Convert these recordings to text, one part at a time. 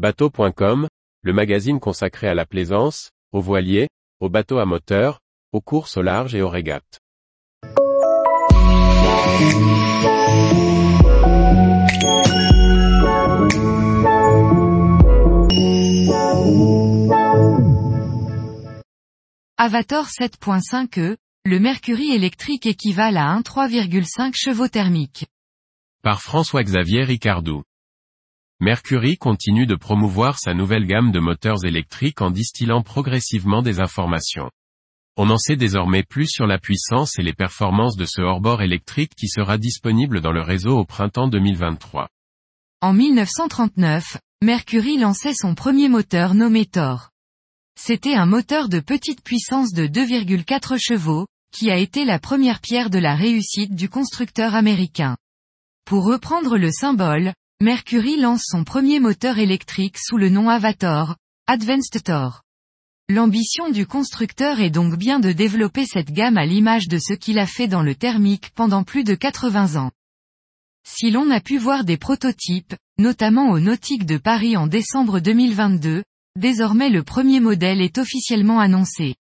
Bateau.com, le magazine consacré à la plaisance, aux voiliers, aux bateaux à moteur, aux courses au large et aux régates. Avator 7.5e, le mercury électrique équivalent à un 3,5 chevaux thermiques. Par François-Xavier Ricardou. Mercury continue de promouvoir sa nouvelle gamme de moteurs électriques en distillant progressivement des informations. On en sait désormais plus sur la puissance et les performances de ce hors-bord électrique qui sera disponible dans le réseau au printemps 2023. En 1939, Mercury lançait son premier moteur nommé Thor. C'était un moteur de petite puissance de 2,4 chevaux, qui a été la première pierre de la réussite du constructeur américain. Pour reprendre le symbole, Mercury lance son premier moteur électrique sous le nom Avator, Advanced Thor. L'ambition du constructeur est donc bien de développer cette gamme à l'image de ce qu'il a fait dans le thermique pendant plus de 80 ans. Si l'on a pu voir des prototypes, notamment au Nautique de Paris en décembre 2022, Désormais le premier modèle est officiellement annoncé.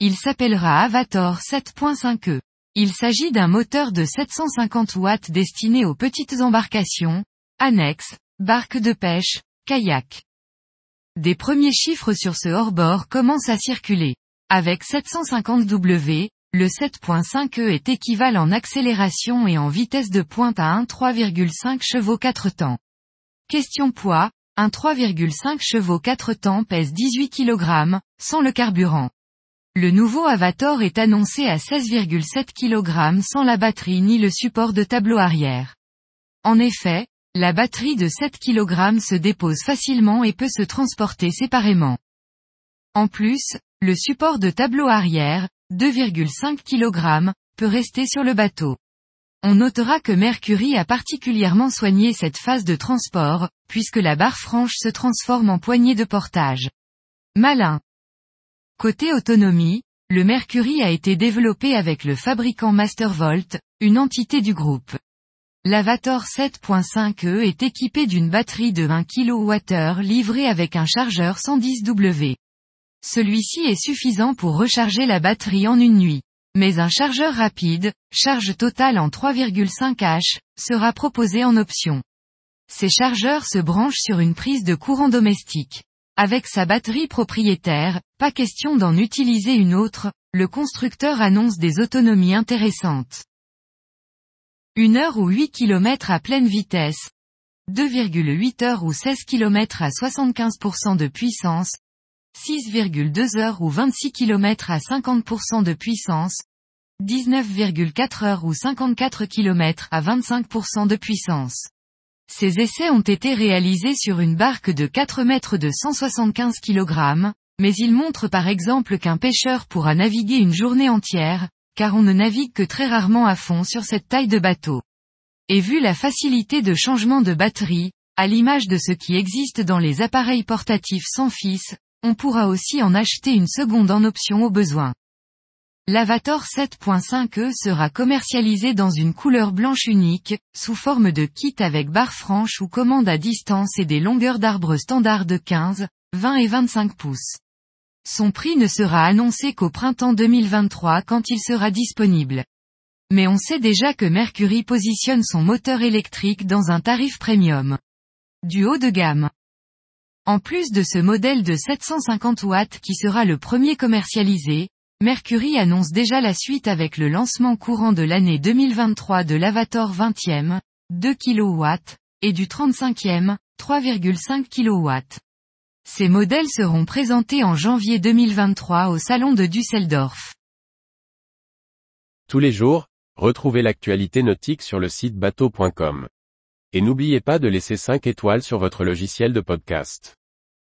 Il s'appellera Avator 7.5e. Il s'agit d'un moteur de 750 watts destiné aux petites embarcations, annexes, barques de pêche, kayak. Des premiers chiffres sur ce hors-bord commencent à circuler. Avec 750 W, le 7.5e est équivalent en accélération et en vitesse de pointe à 1 3,5 chevaux 4 temps. Question poids, un 3,5 chevaux 4 temps pèse 18 kg, sans le carburant. Le nouveau Avator est annoncé à 16,7 kg sans la batterie ni le support de tableau arrière. En effet, la batterie de 7 kg se dépose facilement et peut se transporter séparément. En plus, le support de tableau arrière, 2,5 kg, peut rester sur le bateau. On notera que Mercury a particulièrement soigné cette phase de transport, puisque la barre franche se transforme en poignée de portage. Malin. Côté autonomie, le Mercury a été développé avec le fabricant Mastervolt, une entité du groupe. L'Avator 7.5e est équipé d'une batterie de 1 kWh livrée avec un chargeur 110W. Celui-ci est suffisant pour recharger la batterie en une nuit. Mais un chargeur rapide, charge totale en 3,5 H, sera proposé en option. Ces chargeurs se branchent sur une prise de courant domestique. Avec sa batterie propriétaire, pas question d'en utiliser une autre, le constructeur annonce des autonomies intéressantes. 1 heure ou 8 km à pleine vitesse. 2,8 heures ou 16 km à 75% de puissance. 6,2 heures ou 26 km à 50% de puissance, 19,4 heures ou 54 km à 25% de puissance. Ces essais ont été réalisés sur une barque de 4 mètres de 175 kg, mais ils montrent par exemple qu'un pêcheur pourra naviguer une journée entière, car on ne navigue que très rarement à fond sur cette taille de bateau. Et vu la facilité de changement de batterie, à l'image de ce qui existe dans les appareils portatifs sans fils, on pourra aussi en acheter une seconde en option au besoin. L'Avator 7.5e sera commercialisé dans une couleur blanche unique, sous forme de kit avec barre franche ou commande à distance et des longueurs d'arbre standard de 15, 20 et 25 pouces. Son prix ne sera annoncé qu'au printemps 2023 quand il sera disponible. Mais on sait déjà que Mercury positionne son moteur électrique dans un tarif premium. Du haut de gamme. En plus de ce modèle de 750 watts qui sera le premier commercialisé, Mercury annonce déjà la suite avec le lancement courant de l'année 2023 de l'Avator 20e, 2 kW, et du 35e, 3,5 kW. Ces modèles seront présentés en janvier 2023 au Salon de Düsseldorf. Tous les jours, retrouvez l'actualité nautique sur le site bateau.com. Et n'oubliez pas de laisser 5 étoiles sur votre logiciel de podcast.